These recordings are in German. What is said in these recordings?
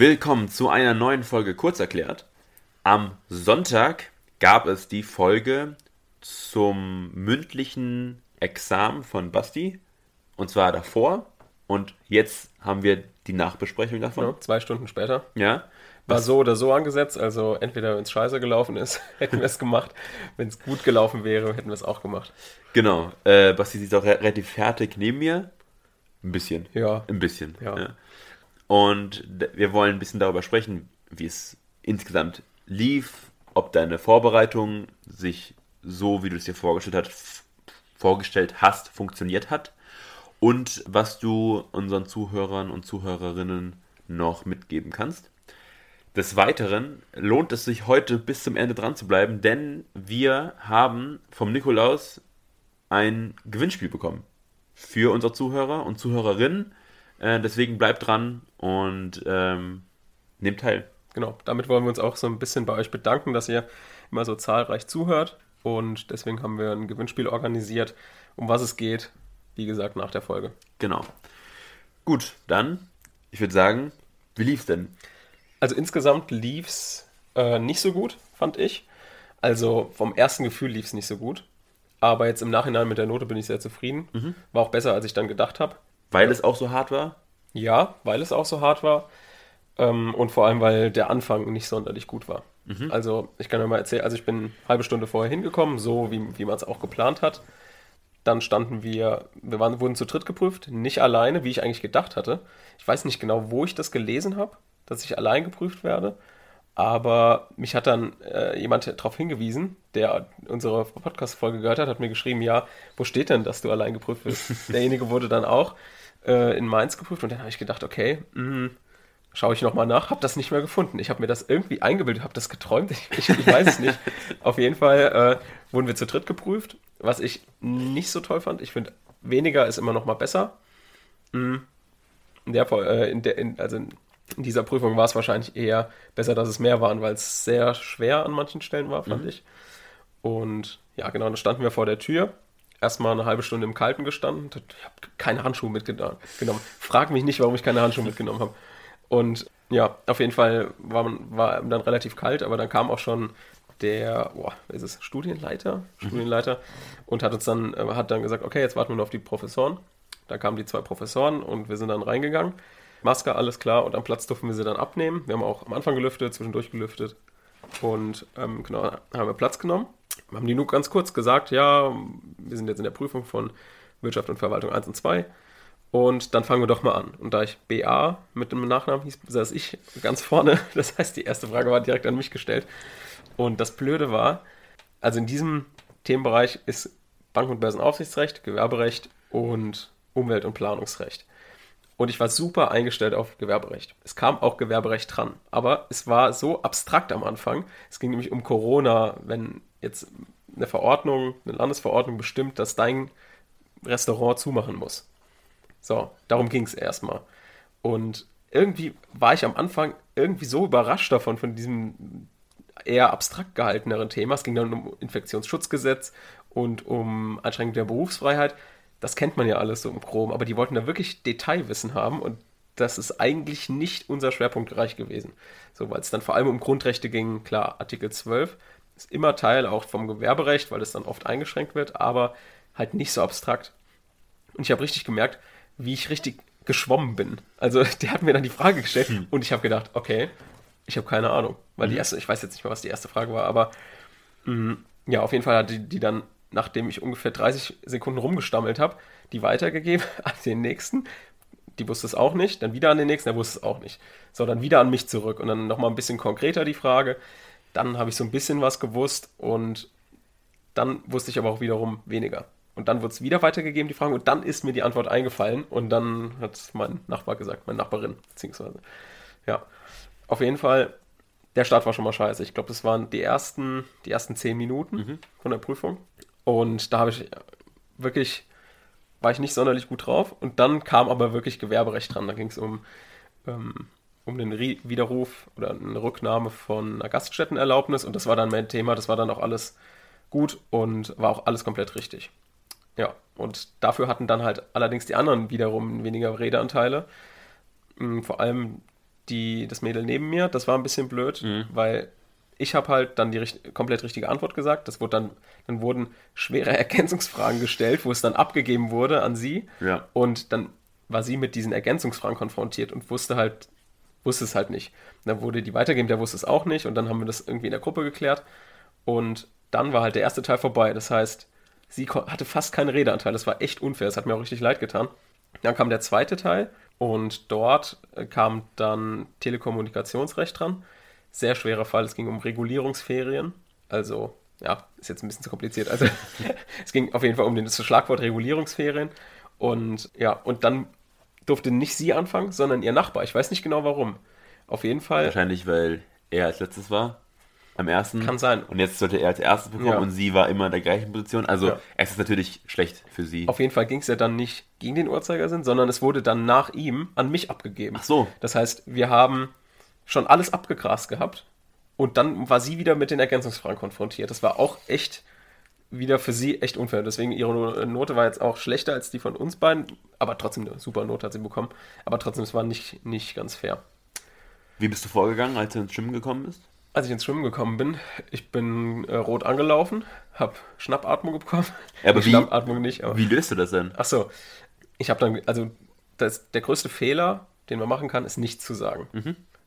Willkommen zu einer neuen Folge Kurzerklärt. Am Sonntag gab es die Folge zum mündlichen Examen von Basti. Und zwar davor. Und jetzt haben wir die Nachbesprechung davon. Ja, zwei Stunden später. Ja. War Was- so oder so angesetzt, also entweder wenn es scheiße gelaufen ist, hätten wir es gemacht. Wenn es gut gelaufen wäre, hätten wir es auch gemacht. Genau. Äh, Basti sitzt auch re relativ fertig neben mir. Ein bisschen. Ja. Ein bisschen. Ja. Und wir wollen ein bisschen darüber sprechen, wie es insgesamt lief, ob deine Vorbereitung sich so, wie du es dir vorgestellt hast, f- vorgestellt hast, funktioniert hat und was du unseren Zuhörern und Zuhörerinnen noch mitgeben kannst. Des Weiteren lohnt es sich heute bis zum Ende dran zu bleiben, denn wir haben vom Nikolaus ein Gewinnspiel bekommen für unsere Zuhörer und Zuhörerinnen. Äh, deswegen bleibt dran und ähm, nehmt teil. Genau, damit wollen wir uns auch so ein bisschen bei euch bedanken, dass ihr immer so zahlreich zuhört. Und deswegen haben wir ein Gewinnspiel organisiert, um was es geht, wie gesagt, nach der Folge. Genau. Gut, dann, ich würde sagen, wie lief's denn? Also insgesamt lief es äh, nicht so gut, fand ich. Also vom ersten Gefühl lief es nicht so gut. Aber jetzt im Nachhinein mit der Note bin ich sehr zufrieden. War auch besser, als ich dann gedacht habe. Weil es auch so hart war? Ja, weil es auch so hart war. Ähm, und vor allem, weil der Anfang nicht sonderlich gut war. Also, ich kann ja mal erzählen, also ich bin eine halbe Stunde vorher hingekommen, so wie, wie man es auch geplant hat. Dann standen wir, wir waren, wurden zu dritt geprüft, nicht alleine, wie ich eigentlich gedacht hatte. Ich weiß nicht genau, wo ich das gelesen habe, dass ich allein geprüft werde. Aber mich hat dann äh, jemand darauf hingewiesen, der unsere Podcast-Folge gehört hat, hat mir geschrieben, ja, wo steht denn, dass du allein geprüft wirst? Derjenige wurde dann auch äh, in Mainz geprüft und dann habe ich gedacht, okay, mh, schaue ich nochmal nach, habe das nicht mehr gefunden. Ich habe mir das irgendwie eingebildet, habe das geträumt, ich, ich, ich weiß es nicht. Auf jeden Fall äh, wurden wir zu dritt geprüft, was ich nicht so toll fand. Ich finde, weniger ist immer noch mal besser. Mm. In der, äh, in der, in, also in dieser Prüfung war es wahrscheinlich eher besser, dass es mehr waren, weil es sehr schwer an manchen Stellen war, fand ich. Und ja, genau, dann standen wir vor der Tür. Erstmal eine halbe Stunde im Kalten gestanden. Ich habe keine Handschuhe mitgenommen. Frag mich nicht, warum ich keine Handschuhe mitgenommen habe. Und ja, auf jeden Fall war, man, war dann relativ kalt, aber dann kam auch schon der, boah, ist es, Studienleiter, Studienleiter und hat uns dann, äh, hat dann gesagt, okay, jetzt warten wir nur auf die Professoren. Da kamen die zwei Professoren und wir sind dann reingegangen. Maske, alles klar, und am Platz durften wir sie dann abnehmen. Wir haben auch am Anfang gelüftet, zwischendurch gelüftet und ähm, genau, haben wir Platz genommen. Haben die nur ganz kurz gesagt, ja, wir sind jetzt in der Prüfung von Wirtschaft und Verwaltung 1 und 2 und dann fangen wir doch mal an. Und da ich BA mit dem Nachnamen hieß, saß ich ganz vorne. Das heißt, die erste Frage war direkt an mich gestellt. Und das Blöde war, also in diesem Themenbereich ist Bank- und Börsenaufsichtsrecht, Gewerberecht und Umwelt- und Planungsrecht. Und ich war super eingestellt auf Gewerberecht. Es kam auch Gewerberecht dran. Aber es war so abstrakt am Anfang. Es ging nämlich um Corona, wenn jetzt eine Verordnung, eine Landesverordnung bestimmt, dass dein Restaurant zumachen muss. So, darum ging es erstmal. Und irgendwie war ich am Anfang irgendwie so überrascht davon, von diesem eher abstrakt gehalteneren Thema. Es ging dann um Infektionsschutzgesetz und um Einschränkung der Berufsfreiheit. Das kennt man ja alles so im Chrom, aber die wollten da wirklich Detailwissen haben und das ist eigentlich nicht unser Schwerpunktbereich gewesen. So, weil es dann vor allem um Grundrechte ging, klar, Artikel 12 ist immer Teil auch vom Gewerberecht, weil es dann oft eingeschränkt wird, aber halt nicht so abstrakt. Und ich habe richtig gemerkt, wie ich richtig geschwommen bin. Also der hat mir dann die Frage gestellt und ich habe gedacht, okay, ich habe keine Ahnung. Weil die erste, ich weiß jetzt nicht mehr, was die erste Frage war, aber mh, ja, auf jeden Fall hat die, die dann, nachdem ich ungefähr 30 Sekunden rumgestammelt habe, die weitergegeben an den nächsten. Die wusste es auch nicht, dann wieder an den nächsten, der wusste es auch nicht. So, dann wieder an mich zurück und dann nochmal ein bisschen konkreter die Frage. Dann habe ich so ein bisschen was gewusst und dann wusste ich aber auch wiederum weniger. Und dann wurde es wieder weitergegeben, die Frage, und dann ist mir die Antwort eingefallen und dann hat mein Nachbar gesagt, meine Nachbarin, beziehungsweise. Ja, auf jeden Fall, der Start war schon mal scheiße. Ich glaube, das waren die ersten, die ersten zehn Minuten von der Prüfung. Und da habe ich wirklich, war ich nicht sonderlich gut drauf. Und dann kam aber wirklich Gewerberecht dran. Da ging es um, ähm, um den Rie- Widerruf oder eine Rücknahme von einer Gaststättenerlaubnis. Und das war dann mein Thema. Das war dann auch alles gut und war auch alles komplett richtig. Ja, und dafür hatten dann halt allerdings die anderen wiederum weniger Redeanteile. Mm, Vor allem die, das Mädel neben mir. Das war ein bisschen blöd, Mhm. weil ich habe halt dann die richt komplett richtige Antwort gesagt. Das wurde dann, dann wurden schwere Ergänzungsfragen gestellt, wo es dann abgegeben wurde an sie. Ja. Und dann war sie mit diesen Ergänzungsfragen konfrontiert und wusste halt, wusste es halt nicht. Dann wurde die weitergegeben, der wusste es auch nicht und dann haben wir das irgendwie in der Gruppe geklärt. Und dann war halt der erste Teil vorbei. Das heißt, sie hatte fast keinen Redeanteil. Das war echt unfair. Das hat mir auch richtig leid getan. Dann kam der zweite Teil und dort äh, kam dann Telekommunikationsrecht dran. Sehr schwerer Fall. Es ging um Regulierungsferien. Also, ja, ist jetzt ein bisschen zu kompliziert. Also, es ging auf jeden Fall um den- das Schlagwort Regulierungsferien. Und ja, und dann durfte nicht sie anfangen, sondern ihr Nachbar. Ich weiß nicht genau warum. Auf jeden Fall. Wahrscheinlich, weil er als letztes war. Am ersten. Kann sein. Und jetzt sollte er als erstes bekommen Ja. und sie war immer in der gleichen Position. Also Ja. es ist natürlich schlecht für sie. Auf jeden Fall ging es ja dann nicht gegen den Uhrzeigersinn, sondern es wurde dann nach ihm an mich abgegeben. Ach so. Das heißt, wir haben schon alles abgegrast gehabt und dann war sie wieder mit den Ergänzungsfragen konfrontiert. Das war auch echt wieder für sie echt unfair. Deswegen ihre No- Note war jetzt auch schlechter als die von uns beiden, aber trotzdem eine super Note hat sie bekommen. Aber trotzdem, es war nicht, nicht ganz fair. Wie bist du vorgegangen, als du ins Schwimmen gekommen bist? Als ich ins Schwimmen gekommen bin, ich bin äh, rot angelaufen, habe Schnappatmung bekommen. Ja, aber wie- Schnappatmung nicht, aber Wie löst du das denn? Ach so. Ich habe dann, also das, der größte Fehler, den man machen kann, ist nichts zu sagen.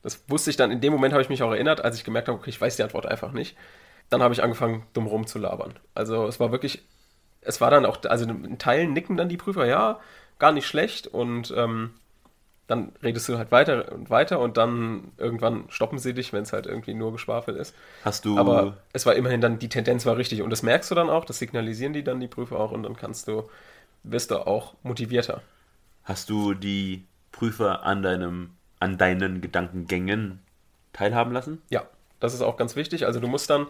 Das wusste ich dann, in dem Moment habe ich mich auch erinnert, als ich gemerkt habe, okay, ich weiß die Antwort einfach nicht. Dann habe ich angefangen, dumm rumzulabern. Also es war wirklich, es war dann auch, also in Teilen nicken dann die Prüfer, ja, gar nicht schlecht und ähm, dann redest du halt weiter und weiter und dann irgendwann stoppen sie dich, wenn es halt irgendwie nur Geschwafel ist. Hast du. Aber es war immerhin dann, die Tendenz war richtig und das merkst du dann auch, das signalisieren die dann die Prüfer auch und dann kannst du, wirst du auch motivierter. Hast du die Prüfer an deinem, an deinen Gedankengängen teilhaben lassen? Ja, das ist auch ganz wichtig. Also du musst dann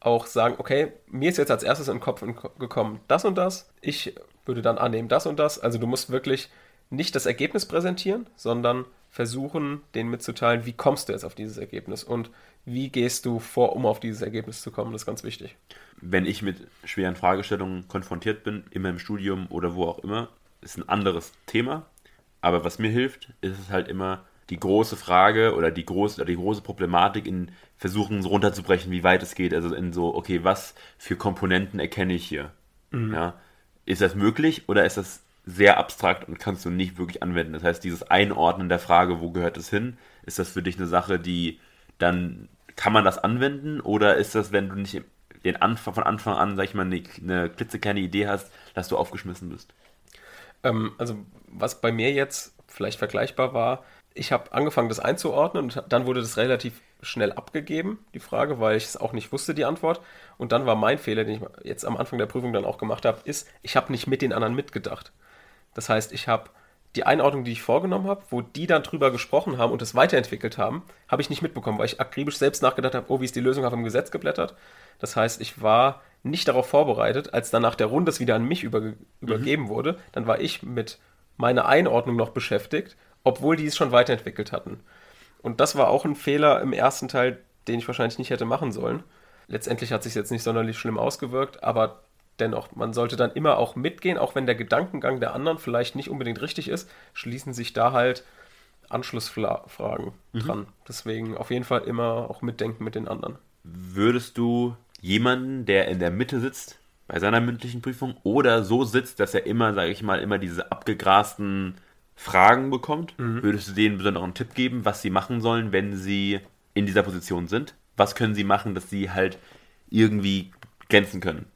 auch sagen, okay, mir ist jetzt als erstes in den Kopf gekommen, das und das. Ich würde dann annehmen, das und das. Also du musst wirklich nicht das Ergebnis präsentieren, sondern versuchen, denen mitzuteilen, wie kommst du jetzt auf dieses Ergebnis und wie gehst du vor, um auf dieses Ergebnis zu kommen. Das ist ganz wichtig. Wenn ich mit schweren Fragestellungen konfrontiert bin, immer im Studium oder wo auch immer, ist ein anderes Thema. Aber was mir hilft, ist es halt immer die große Frage oder die große, oder die große Problematik in versuchen so runterzubrechen, wie weit es geht. Also in so, okay, was für Komponenten erkenne ich hier? Ja, ist das möglich oder ist das sehr abstrakt und kannst du nicht wirklich anwenden? Das heißt, dieses Einordnen der Frage, wo gehört es hin, ist das für dich eine Sache, die dann kann man das anwenden oder ist das, wenn du nicht den Anfang von Anfang an, sag ich mal, eine, eine klitzekleine Idee hast, dass du aufgeschmissen bist? Ähm, also was bei mir jetzt vielleicht vergleichbar war, ich habe angefangen, das einzuordnen und dann wurde das relativ schnell abgegeben, die Frage, weil ich es auch nicht wusste, die Antwort. Und dann war mein Fehler, den ich jetzt am Anfang der Prüfung dann auch gemacht habe, ist, ich habe nicht mit den anderen mitgedacht. Das heißt, ich habe die Einordnung, die ich vorgenommen habe, wo die dann drüber gesprochen haben und es weiterentwickelt haben, habe ich nicht mitbekommen, weil ich akribisch selbst nachgedacht habe, oh, wie ist die Lösung, habe im Gesetz geblättert. Das heißt, ich war nicht darauf vorbereitet, als dann nach der Runde es wieder an mich über, übergeben wurde, dann war ich mit meiner Einordnung noch beschäftigt, obwohl die es schon weiterentwickelt hatten. Und das war auch ein Fehler im ersten Teil, den ich wahrscheinlich nicht hätte machen sollen. Letztendlich hat sich jetzt nicht sonderlich schlimm ausgewirkt, aber dennoch, man sollte dann immer auch mitgehen, auch wenn der Gedankengang der anderen vielleicht nicht unbedingt richtig ist, schließen sich da halt Anschlussfragen dran. Deswegen auf jeden Fall immer auch mitdenken mit den anderen. Würdest du jemanden, der in der Mitte sitzt, bei seiner mündlichen Prüfung oder so sitzt, dass er immer, sage ich mal, immer diese abgegrasten Fragen bekommt, würdest du denen einen besonderen Tipp geben, was sie machen sollen, wenn sie in dieser Position sind? Was können sie machen, dass sie halt irgendwie glänzen können?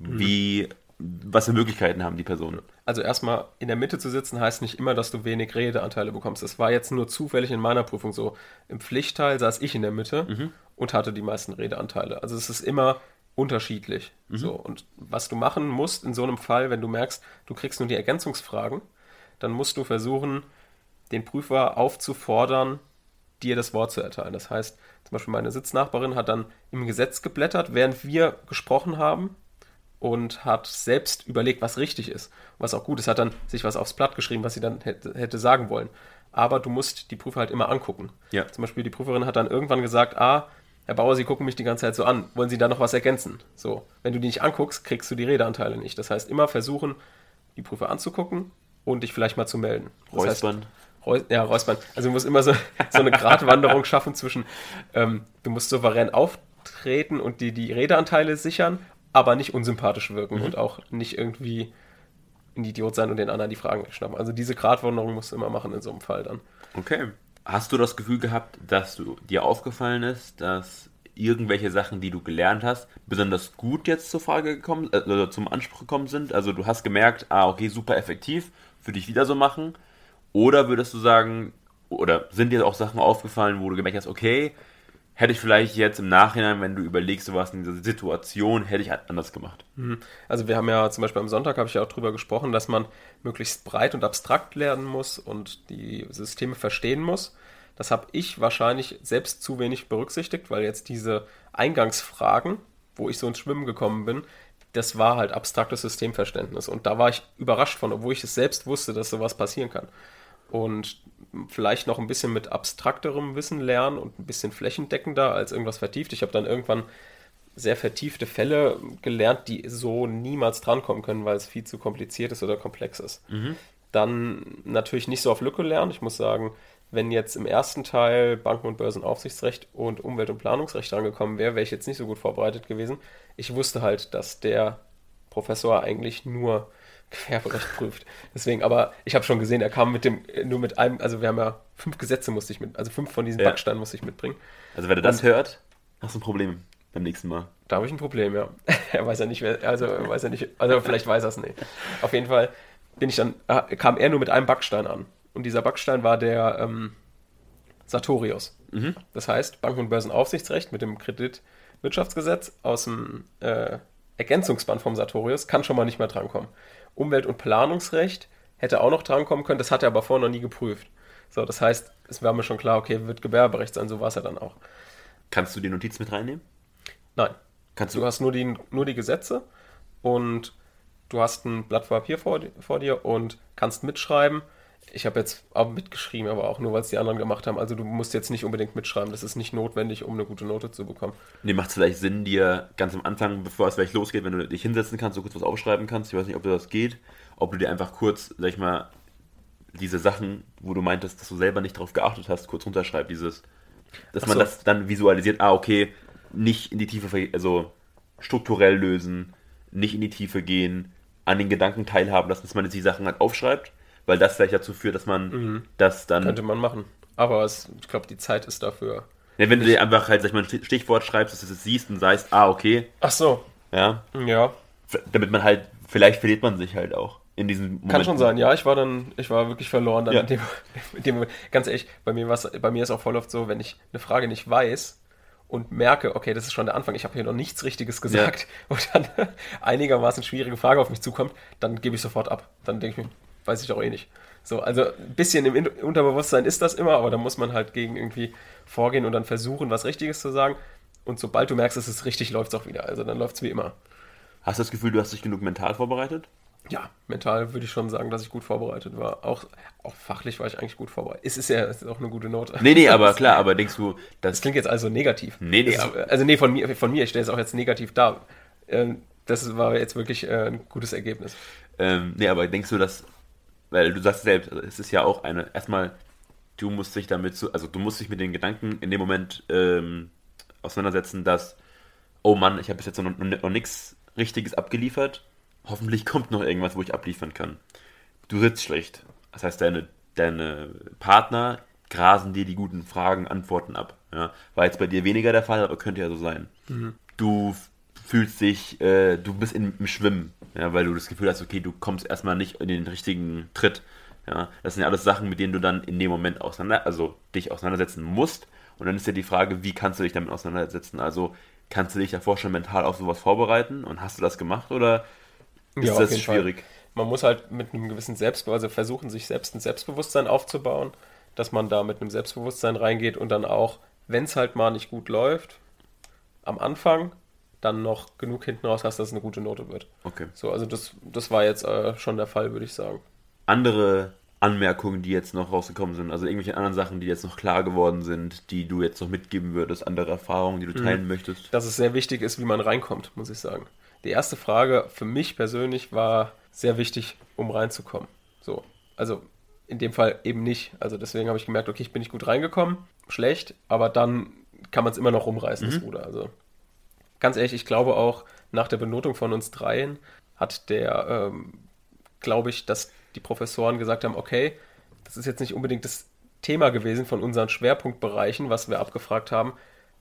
Wie, was für Möglichkeiten haben die Personen? Also erstmal in der Mitte zu sitzen heißt nicht immer, dass du wenig Redeanteile bekommst. Das war jetzt nur zufällig in meiner Prüfung so. Im Pflichtteil saß ich in der Mitte und hatte die meisten Redeanteile. Also es ist immer unterschiedlich. So und was du machen musst in so einem Fall, wenn du merkst, du kriegst nur die Ergänzungsfragen, dann musst du versuchen, den Prüfer aufzufordern, dir das Wort zu erteilen. Das heißt, zum Beispiel meine Sitznachbarin hat dann im Gesetz geblättert, während wir gesprochen haben und hat selbst überlegt, was richtig ist. Was auch gut ist, hat dann sich was aufs Blatt geschrieben, was sie dann hätte, hätte sagen wollen. Aber du musst die Prüfer halt immer angucken. Ja. Zum Beispiel die Prüferin hat dann irgendwann gesagt, ah, Herr Bauer, Sie gucken mich die ganze Zeit so an. Wollen Sie da noch was ergänzen? So, wenn du die nicht anguckst, kriegst du die Redeanteile nicht. Das heißt, immer versuchen, die Prüfer anzugucken und dich vielleicht mal zu melden. Das heißt, Räuspern? Reus, ja, Räuspern. Also du musst immer so, so eine Gratwanderung schaffen zwischen, ähm, du musst souverän auftreten und die, die Redeanteile sichern, aber nicht unsympathisch wirken mhm. und auch nicht irgendwie ein Idiot sein und den anderen die Fragen wegschnappen. Also diese Gratwanderung musst du immer machen in so einem Fall dann. Okay. Hast du das Gefühl gehabt, dass du dir aufgefallen ist, dass irgendwelche Sachen, die du gelernt hast, besonders gut jetzt zur Frage gekommen, äh, zum Anspruch gekommen sind? Also du hast gemerkt, ah, okay, super effektiv, würde ich wieder so machen. Oder würdest du sagen, oder sind dir auch Sachen aufgefallen, wo du gemerkt hast, okay, hätte ich vielleicht jetzt im Nachhinein, wenn du überlegst, du warst in dieser Situation, hätte ich anders gemacht. Mhm. Also wir haben ja zum Beispiel am Sonntag, habe ich ja auch darüber gesprochen, dass man möglichst breit und abstrakt lernen muss und die Systeme verstehen muss. Das habe ich wahrscheinlich selbst zu wenig berücksichtigt, weil jetzt diese Eingangsfragen, wo ich so ins Schwimmen gekommen bin, das war halt abstraktes Systemverständnis. Und da war ich überrascht von, obwohl ich es selbst wusste, dass sowas passieren kann. Und vielleicht noch ein bisschen mit abstrakterem Wissen lernen und ein bisschen flächendeckender als irgendwas vertieft. Ich habe dann irgendwann sehr vertiefte Fälle gelernt, die so niemals drankommen können, weil es viel zu kompliziert ist oder komplex ist. Mhm. Dann natürlich nicht so auf Lücke lernen. Ich muss sagen, wenn jetzt im ersten Teil Banken- und Börsenaufsichtsrecht und Umwelt- und Planungsrecht angekommen wäre, wäre ich jetzt nicht so gut vorbereitet gewesen. Ich wusste halt, dass der Professor eigentlich nur Gewerberecht prüft. Deswegen, aber ich habe schon gesehen, er kam mit dem, nur mit einem, also wir haben ja fünf Gesetze musste ich mit, also fünf von diesen ja. Backsteinen musste ich mitbringen. Also wenn er das und, hört, hast du ein Problem beim nächsten Mal. Da habe ich ein Problem, ja. er weiß ja nicht, wer, also weiß ja nicht, also vielleicht weiß er es nicht. Auf jeden Fall bin ich dann, kam er nur mit einem Backstein an. Und dieser Backstein war der ähm, Sartorius. Mhm. Das heißt, Banken- und Börsenaufsichtsrecht mit dem Kreditwirtschaftsgesetz aus dem äh, Ergänzungsband vom Sartorius kann schon mal nicht mehr drankommen. Umwelt- und Planungsrecht hätte auch noch drankommen können, das hat er aber vorher noch nie geprüft. So, das heißt, es war mir schon klar, okay, wird Gewerberecht sein, so war es ja dann auch. Kannst du die Notiz mit reinnehmen? Nein. Kannst du? du hast nur die, nur die Gesetze und du hast ein Blatt Papier vor, vor dir und kannst mitschreiben ich habe jetzt auch mitgeschrieben, aber auch nur, weil es die anderen gemacht haben. Also du musst jetzt nicht unbedingt mitschreiben. Das ist nicht notwendig, um eine gute Note zu bekommen. Nee, macht es vielleicht Sinn, dir ganz am Anfang, bevor es vielleicht losgeht, wenn du dich hinsetzen kannst, so kurz was aufschreiben kannst. Ich weiß nicht, ob das geht. Ob du dir einfach kurz, sag ich mal, diese Sachen, wo du meintest, dass du selber nicht darauf geachtet hast, kurz runterschreibst. Dieses, dass Ach man so. das dann visualisiert. Ah, okay, nicht in die Tiefe, also strukturell lösen, nicht in die Tiefe gehen, an den Gedanken teilhaben lassen, dass man jetzt die Sachen halt aufschreibt weil das vielleicht dazu führt, dass man mhm. das dann. Könnte man machen. Aber es, ich glaube, die Zeit ist dafür. Ja, wenn du dir einfach halt, sag ich mal, ein Stichwort schreibst, dass du es siehst und sagst, ah, okay. Ach so. Ja. Ja. Damit man halt, vielleicht verliert man sich halt auch in diesem Moment. Kann schon sein, ja, ich war dann, ich war wirklich verloren dann ja. in, dem, in dem Moment. Ganz ehrlich, bei mir, bei mir ist auch voll oft so, wenn ich eine Frage nicht weiß, und merke, okay, das ist schon der Anfang, ich habe hier noch nichts Richtiges gesagt ja. und dann einigermaßen schwierige Frage auf mich zukommt, dann gebe ich sofort ab. Dann denke ich mir, weiß ich doch eh nicht. So, also ein bisschen im Unterbewusstsein ist das immer, aber da muss man halt gegen irgendwie vorgehen und dann versuchen, was Richtiges zu sagen. Und sobald du merkst, dass es richtig läuft, es auch wieder. Also dann läuft es wie immer. Hast du das Gefühl, du hast dich genug mental vorbereitet? Ja, mental würde ich schon sagen, dass ich gut vorbereitet war. Auch, auch fachlich war ich eigentlich gut vorbereitet. Es ist ja es ist auch eine gute Note. Nee, nee, aber klar, aber denkst du, das. Das klingt jetzt also negativ. Nee, nee. Das, also, nee, von mir, von mir, ich stelle es auch jetzt negativ dar. Ähm, das war jetzt wirklich äh, ein gutes Ergebnis. Ähm, nee, aber denkst du, dass weil du sagst selbst, also es ist ja auch eine, erstmal, du musst dich damit, zu, also du musst dich mit den Gedanken in dem Moment ähm, auseinandersetzen, dass, oh Mann, ich habe bis jetzt noch, noch nichts Richtiges abgeliefert, hoffentlich kommt noch irgendwas, wo ich abliefern kann. Du sitzt schlecht. Das heißt, deine, deine Partner grasen dir die guten Fragen, Antworten ab. Ja? War jetzt bei dir weniger der Fall, aber könnte ja so sein. Mhm. Du fühlst dich, äh, du bist im Schwimmen, ja, weil du das Gefühl hast, okay, du kommst erstmal nicht in den richtigen Tritt. Ja, das sind ja alles Sachen, mit denen du dann in dem Moment auseinander, also dich auseinandersetzen musst. Und dann ist ja die Frage, wie kannst du dich damit auseinandersetzen? Also kannst du dich davor schon mental auf sowas vorbereiten und hast du das gemacht oder ist ja, das schwierig? Fall. Man muss halt mit einem gewissen Selbstbewusstsein, also versuchen, sich selbst ein Selbstbewusstsein aufzubauen, dass man da mit einem Selbstbewusstsein reingeht und dann auch, wenn es halt mal nicht gut läuft, am Anfang dann noch genug hinten raus hast, dass es eine gute Note wird. Okay. So, also das, das war jetzt äh, schon der Fall, würde ich sagen. Andere Anmerkungen, die jetzt noch rausgekommen sind, also irgendwelche anderen Sachen, die jetzt noch klar geworden sind, die du jetzt noch mitgeben würdest, andere Erfahrungen, die du teilen mhm. möchtest? Dass es sehr wichtig ist, wie man reinkommt, muss ich sagen. Die erste Frage für mich persönlich war sehr wichtig, um reinzukommen. So, also in dem Fall eben nicht. Also deswegen habe ich gemerkt, okay, ich bin nicht gut reingekommen, schlecht, aber dann kann man es immer noch rumreißen, mhm. das Ruder. Also ganz ehrlich, ich glaube auch, nach der Benotung von uns dreien hat der, ähm, glaube ich, dass die Professoren gesagt haben, okay, das ist jetzt nicht unbedingt das Thema gewesen von unseren Schwerpunktbereichen, was wir abgefragt haben.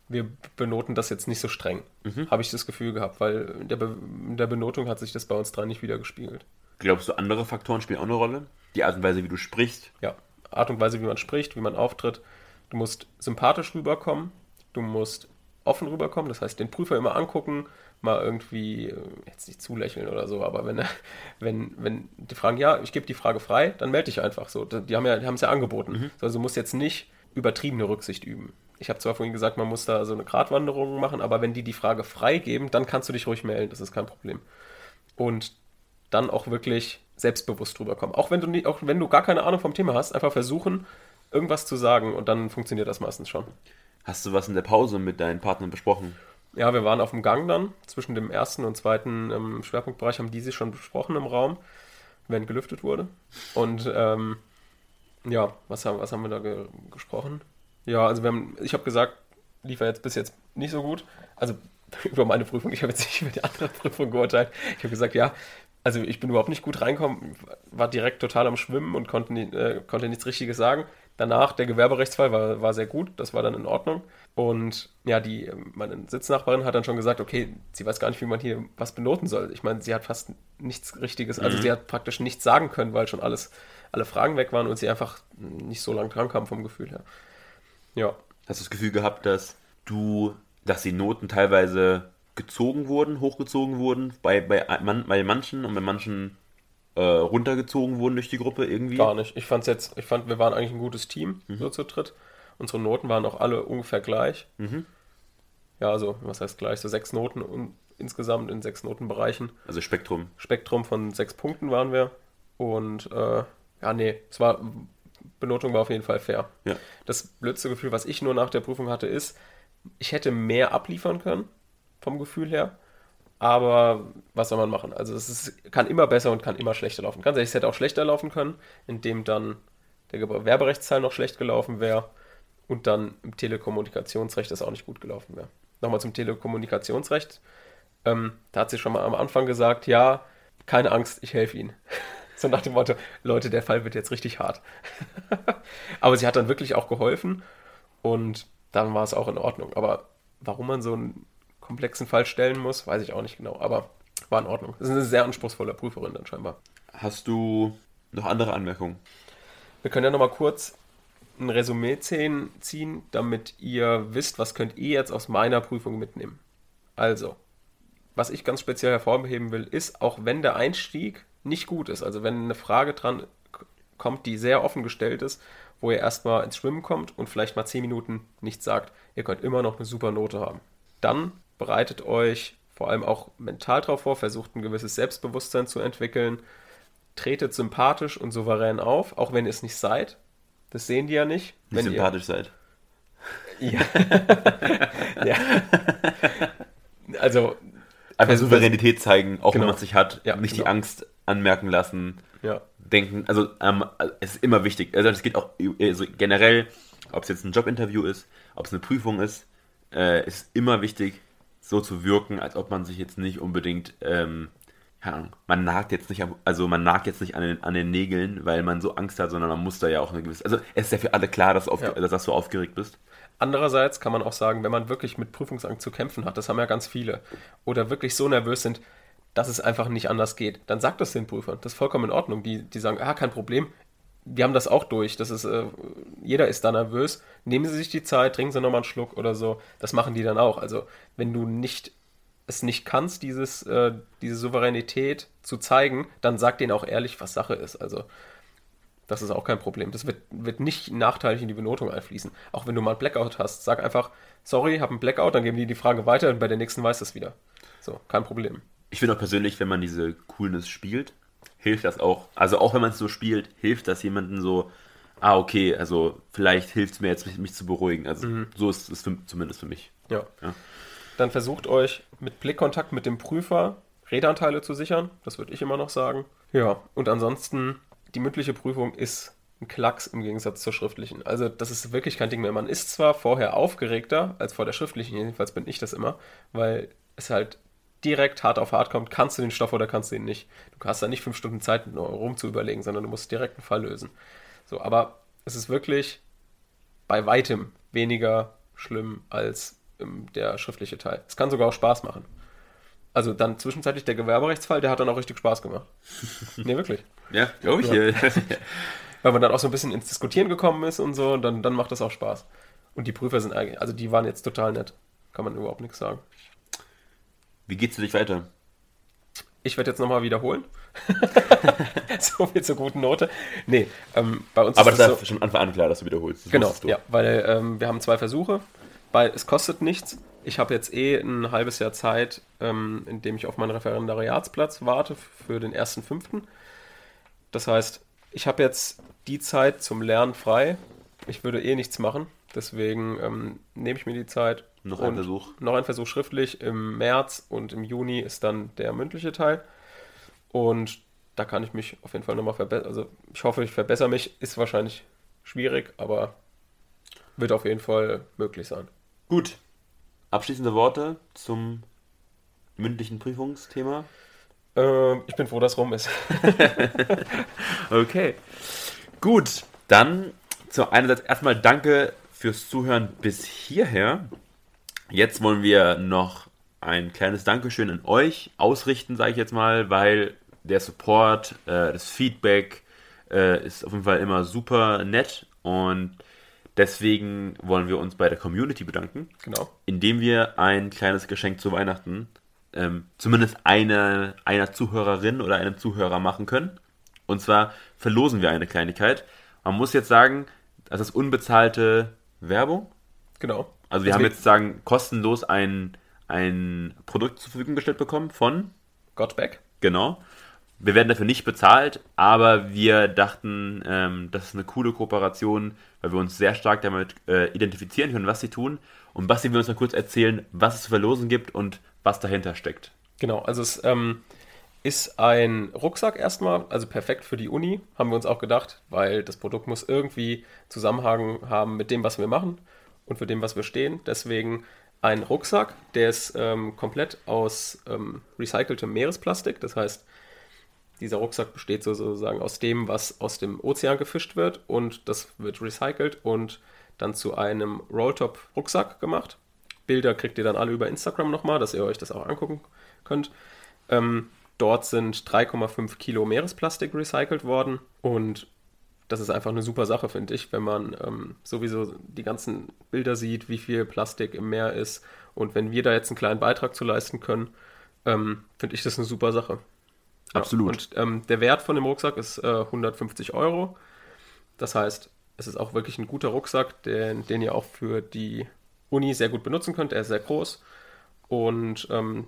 Wir benoten das jetzt nicht so streng, mhm. habe ich das Gefühl gehabt, weil in der, Be in der Benotung hat sich das bei uns drei nicht wieder gespiegelt. Glaubst du, andere Faktoren spielen auch eine Rolle? Die Art und Weise, wie du sprichst? Ja, Art und Weise, wie man spricht, wie man auftritt. Du musst sympathisch rüberkommen, du musst offen rüberkommen, das heißt den Prüfer immer angucken, mal irgendwie, äh, jetzt nicht zulächeln oder so, aber wenn, wenn, wenn die fragen, ja, ich gebe die Frage frei, dann melde dich einfach so. Die haben ja, es ja angeboten. Mhm. Also du musst jetzt nicht übertriebene Rücksicht üben. Ich habe zwar vorhin gesagt, man muss da so eine Gratwanderung machen, aber wenn die die Frage freigeben, dann kannst du dich ruhig melden, das ist kein Problem. Und dann auch wirklich selbstbewusst rüberkommen. Auch wenn du, nie, auch wenn du gar keine Ahnung vom Thema hast, einfach versuchen, irgendwas zu sagen und dann funktioniert das meistens schon. Hast du was in der Pause mit deinen Partnern besprochen? Ja, wir waren auf dem Gang dann. Zwischen dem ersten und zweiten ähm, Schwerpunktbereich haben die sich schon besprochen im Raum, wenn gelüftet wurde. Und ähm, ja, was haben, was haben wir da ge gesprochen? Ja, also haben, ich habe gesagt, lief jetzt bis jetzt nicht so gut. Also über meine Prüfung, ich habe jetzt nicht über die andere Prüfung geurteilt. Ich habe gesagt, ja, also ich bin überhaupt nicht gut reinkommen, war direkt total am Schwimmen und konnte, äh, konnte nichts Richtiges sagen. Danach, der Gewerberechtsfall war, war sehr gut, das war dann in Ordnung. Und ja, die, meine Sitznachbarin hat dann schon gesagt, okay, sie weiß gar nicht, wie man hier was benoten soll. Ich meine, sie hat fast nichts Richtiges, also mhm. sie hat praktisch nichts sagen können, weil schon alles, alle Fragen weg waren und sie einfach nicht so lange dran kam vom Gefühl her. Ja. Hast du das Gefühl gehabt, dass du, dass die Noten teilweise gezogen wurden, hochgezogen wurden, bei, bei, bei manchen und bei manchen äh, runtergezogen wurden durch die Gruppe irgendwie? Gar nicht. Ich fand jetzt, ich fand, wir waren eigentlich ein gutes Team, mhm. so zu dritt. Unsere Noten waren auch alle ungefähr gleich. Mhm. Ja, also, was heißt gleich? So sechs Noten und insgesamt in sechs Notenbereichen. Also Spektrum. Spektrum von sechs Punkten waren wir. Und äh, ja, nee, es war, Benotung war auf jeden Fall fair. Ja. Das blödste Gefühl, was ich nur nach der Prüfung hatte, ist, ich hätte mehr abliefern können, vom Gefühl her. Aber was soll man machen? Also es ist, kann immer besser und kann immer schlechter laufen. Ganz ehrlich, es hätte auch schlechter laufen können, indem dann der Gewerberechtsteil noch schlecht gelaufen wäre und dann im Telekommunikationsrecht das auch nicht gut gelaufen wäre. Nochmal zum Telekommunikationsrecht. Ähm, da hat sie schon mal am Anfang gesagt, ja, keine Angst, ich helfe Ihnen. so nach dem Motto, Leute, der Fall wird jetzt richtig hart. Aber sie hat dann wirklich auch geholfen und dann war es auch in Ordnung. Aber warum man so ein komplexen Fall stellen muss, weiß ich auch nicht genau, aber war in Ordnung. Das ist eine sehr anspruchsvolle Prüferin dann scheinbar. Hast du noch andere Anmerkungen? Wir können ja nochmal kurz ein Resümee ziehen, damit ihr wisst, was könnt ihr jetzt aus meiner Prüfung mitnehmen. Also, was ich ganz speziell hervorheben will, ist, auch wenn der Einstieg nicht gut ist, also wenn eine Frage dran kommt, die sehr offen gestellt ist, wo ihr erstmal ins Schwimmen kommt und vielleicht mal 10 Minuten nichts sagt, ihr könnt immer noch eine super Note haben. Dann bereitet euch vor allem auch mental darauf vor, versucht ein gewisses Selbstbewusstsein zu entwickeln, tretet sympathisch und souverän auf, auch wenn ihr es nicht seid. Das sehen die ja nicht. Nicht wenn sympathisch ihr... seid. Ja. ja. Also. Einfach Souveränität zeigen, auch genau. wenn man es nicht hat. Ja, nicht genau. die Angst anmerken lassen. Ja. Denken, also ähm, es ist immer wichtig. Also es geht auch also generell, ob es jetzt ein Jobinterview ist, ob es eine Prüfung ist, äh, ist immer wichtig, so zu wirken, als ob man sich jetzt nicht unbedingt, ähm, keine Ahnung, man nagt jetzt nicht, also man nagt jetzt nicht an den, an den Nägeln, weil man so Angst hat, sondern man muss da ja auch eine gewisse, also es ist ja für alle klar, dass, auf, ja. dass du aufgeregt bist. Andererseits kann man auch sagen, wenn man wirklich mit Prüfungsangst zu kämpfen hat, das haben ja ganz viele, oder wirklich so nervös sind, dass es einfach nicht anders geht, dann sagt das den Prüfern. Das ist vollkommen in Ordnung. Die, die sagen, ah, kein Problem, wir haben das auch durch. Das ist, äh, jeder ist da nervös. Nehmen Sie sich die Zeit, trinken Sie nochmal einen Schluck oder so. Das machen die dann auch. Also, wenn du nicht es nicht kannst, dieses, äh, diese Souveränität zu zeigen, dann sag denen auch ehrlich, was Sache ist. Also, das ist auch kein Problem. Das wird, wird nicht nachteilig in die Benotung einfließen. Auch wenn du mal einen Blackout hast, sag einfach, sorry, hab einen Blackout, dann geben die die Frage weiter und bei der nächsten weiß das wieder. So, kein Problem. Ich finde auch persönlich, wenn man diese Coolness spielt, hilft das auch. Also auch wenn man es so spielt, hilft das jemanden so, ah, okay, also vielleicht hilft es mir jetzt, mich, mich, zu beruhigen. Also mhm. so ist es zumindest für mich. Ja. ja. Dann versucht euch mit Blickkontakt mit dem Prüfer Redanteile zu sichern. Das würde ich immer noch sagen. Ja, und ansonsten, die mündliche Prüfung ist ein Klacks im Gegensatz zur schriftlichen. Also das ist wirklich kein Ding mehr. Man ist zwar vorher aufgeregter als vor der schriftlichen, jedenfalls bin ich das immer, weil es halt direkt hart auf hart kommt, kannst du den Stoff oder kannst du ihn nicht. Du hast da nicht fünf Stunden Zeit, nur rum zu überlegen, sondern du musst direkt einen Fall lösen. So, aber es ist wirklich bei weitem weniger schlimm als der schriftliche Teil. Es kann sogar auch Spaß machen. Also dann zwischenzeitlich der Gewerberechtsfall, der hat dann auch richtig Spaß gemacht. nee, wirklich. Ja, glaube ich. Ja. Weil man dann auch so ein bisschen ins Diskutieren gekommen ist und so, und dann, dann macht das auch Spaß. Und die Prüfer sind eigentlich, also die waren jetzt total nett. Kann man überhaupt nichts sagen. Wie geht's für dich weiter? Ich werde jetzt nochmal wiederholen. so viel zur guten Note. Nee, ähm, bei uns Aber ist das ist so, schon Anfang an klar, dass du wiederholst. Das genau, ja, weil ähm, wir haben zwei Versuche. Weil es kostet nichts. Ich habe jetzt eh ein halbes Jahr Zeit, ähm, in dem ich auf meinen Referendariatsplatz warte für den ersten fünften. Das heißt, ich habe jetzt die Zeit zum Lernen frei. Ich würde eh nichts machen. Deswegen ähm, nehme ich mir die Zeit. Noch ein Versuch. Noch ein Versuch schriftlich. Im März und im Juni ist dann der mündliche Teil. Und da kann ich mich auf jeden Fall nochmal verbessern. Also ich hoffe, ich verbessere mich. Ist wahrscheinlich schwierig, aber wird auf jeden Fall möglich sein. Gut. Abschließende Worte zum mündlichen Prüfungsthema? Äh, ich bin froh, dass rum ist. okay. Gut, dann zu einerseits erstmal danke fürs Zuhören bis hierher. Jetzt wollen wir noch ein kleines Dankeschön an euch ausrichten, sage ich jetzt mal, weil der Support, äh, das Feedback äh, ist auf jeden Fall immer super nett und Deswegen wollen wir uns bei der Community bedanken. Genau. Indem wir ein kleines Geschenk zu Weihnachten ähm, zumindest eine, einer Zuhörerin oder einem Zuhörer machen können. Und zwar verlosen wir eine Kleinigkeit. Man muss jetzt sagen, das ist unbezahlte Werbung. Genau. Also wir Deswegen. haben jetzt sagen kostenlos ein, ein Produkt zur Verfügung gestellt bekommen von Godback. Genau. Wir werden dafür nicht bezahlt, aber wir dachten, ähm, das ist eine coole Kooperation, weil wir uns sehr stark damit äh, identifizieren können, was sie tun. Und Basti will uns mal kurz erzählen, was es zu verlosen gibt und was dahinter steckt. Genau, also es ähm, ist ein Rucksack erstmal, also perfekt für die Uni, haben wir uns auch gedacht, weil das Produkt muss irgendwie Zusammenhang haben mit dem, was wir machen und für dem, was wir stehen. Deswegen ein Rucksack, der ist ähm, komplett aus ähm, recyceltem Meeresplastik, das heißt, dieser Rucksack besteht sozusagen aus dem, was aus dem Ozean gefischt wird und das wird recycelt und dann zu einem Rolltop-Rucksack gemacht. Bilder kriegt ihr dann alle über Instagram nochmal, dass ihr euch das auch angucken könnt. Ähm, dort sind 3,5 Kilo Meeresplastik recycelt worden und das ist einfach eine super Sache, finde ich, wenn man ähm, sowieso die ganzen Bilder sieht, wie viel Plastik im Meer ist. Und wenn wir da jetzt einen kleinen Beitrag zu leisten können, ähm, finde ich das eine super Sache. Absolut. Und ähm, der Wert von dem Rucksack ist äh, 150 Euro. Das heißt, es ist auch wirklich ein guter Rucksack, den, den ihr auch für die Uni sehr gut benutzen könnt. Er ist sehr groß und ähm,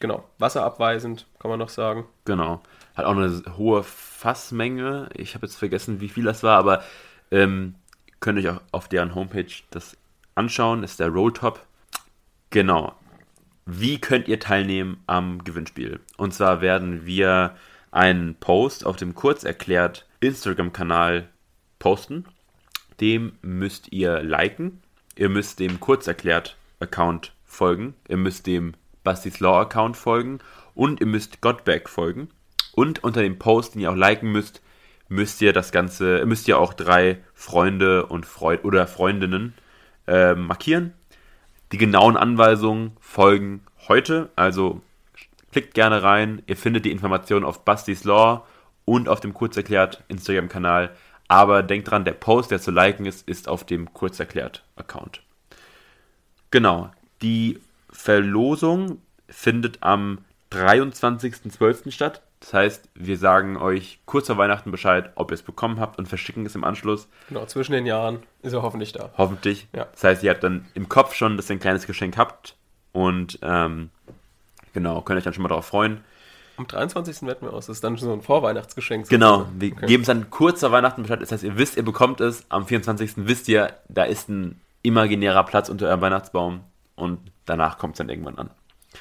genau, wasserabweisend, kann man noch sagen. Genau. Hat auch eine hohe Fassmenge. Ich habe jetzt vergessen, wie viel das war, aber ähm, könnt ihr euch auch auf deren Homepage das anschauen. Ist der Rolltop. Genau. Wie könnt ihr teilnehmen am Gewinnspiel? Und zwar werden wir einen Post auf dem Kurzerklärt Instagram-Kanal posten. Dem müsst ihr liken. Ihr müsst dem Kurzerklärt-Account folgen. Ihr müsst dem Basti's Law-Account folgen. Und ihr müsst Godback folgen. Und unter dem Post, den ihr auch liken müsst, müsst ihr das Ganze, müsst ihr auch drei Freunde und Freud oder Freundinnen äh, markieren die genauen Anweisungen folgen heute, also klickt gerne rein. Ihr findet die Informationen auf Busty's Law und auf dem Kurzerklärt Instagram-Kanal. Aber denkt dran, der Post, der zu liken ist, ist auf dem Kurzerklärt-Account. Genau. Die Verlosung findet am 23.12. statt. Das heißt, wir sagen euch kurz vor Weihnachten Bescheid, ob ihr es bekommen habt und verschicken es im Anschluss. Genau, zwischen den Jahren ist er hoffentlich da. Hoffentlich. Ja. Das heißt, ihr habt dann im Kopf schon, dass ihr ein kleines Geschenk habt und ähm, genau, könnt euch dann schon mal darauf freuen. Am 23. wetten wir aus. Das ist dann schon so ein Vorweihnachtsgeschenk. Genau, wir okay. geben es dann kurz vor Weihnachten Bescheid. Das heißt, ihr wisst, ihr bekommt es. Am 24. wisst ihr, da ist ein imaginärer Platz unter eurem Weihnachtsbaum und danach kommt es dann irgendwann an.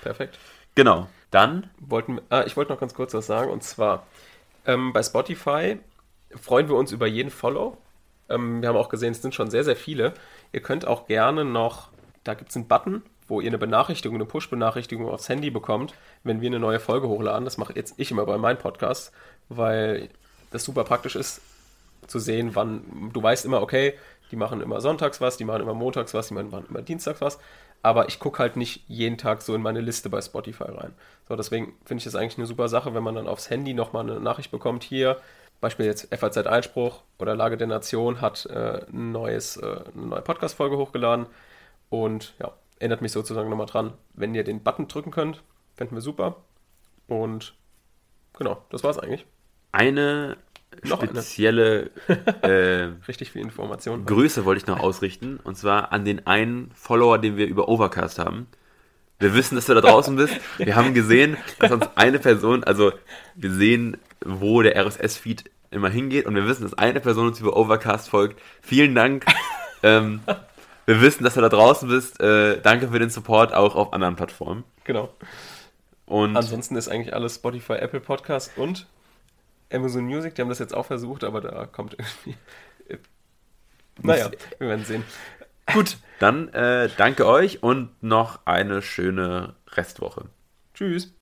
Perfekt. Genau. Dann? Wollten, ah, ich wollte noch ganz kurz was sagen und zwar ähm, bei Spotify freuen wir uns über jeden Follow. Ähm, wir haben auch gesehen, es sind schon sehr, sehr viele. Ihr könnt auch gerne noch, da gibt es einen Button, wo ihr eine Benachrichtigung, eine Push-Benachrichtigung aufs Handy bekommt, wenn wir eine neue Folge hochladen. Das mache jetzt ich immer bei meinem Podcast, weil das super praktisch ist, zu sehen, wann du weißt immer, okay, die machen immer sonntags was, die machen immer montags was, die machen immer dienstags was. Aber ich gucke halt nicht jeden Tag so in meine Liste bei Spotify rein. So, deswegen finde ich das eigentlich eine super Sache, wenn man dann aufs Handy nochmal eine Nachricht bekommt. Hier, Beispiel jetzt FAZ Einspruch oder Lage der Nation hat äh, neues, äh, eine neue Podcast-Folge hochgeladen. Und ja, erinnert mich sozusagen nochmal dran, wenn ihr den Button drücken könnt, fänden wir super. Und genau, das war's eigentlich. Eine noch spezielle äh, richtig viel Information. Grüße wollte ich noch ausrichten und zwar an den einen Follower, den wir über Overcast haben. Wir wissen, dass du da draußen bist. Wir haben gesehen, dass uns eine Person, also wir sehen, wo der RSS-Feed immer hingeht und wir wissen, dass eine Person uns über Overcast folgt. Vielen Dank. ähm, wir wissen, dass du da draußen bist. Äh, danke für den Support auch auf anderen Plattformen. Genau. Und ansonsten ist eigentlich alles Spotify, Apple Podcast und Amazon Music, die haben das jetzt auch versucht, aber da kommt irgendwie. Naja, wir werden sehen. Gut. Dann äh, danke euch und noch eine schöne Restwoche. Tschüss.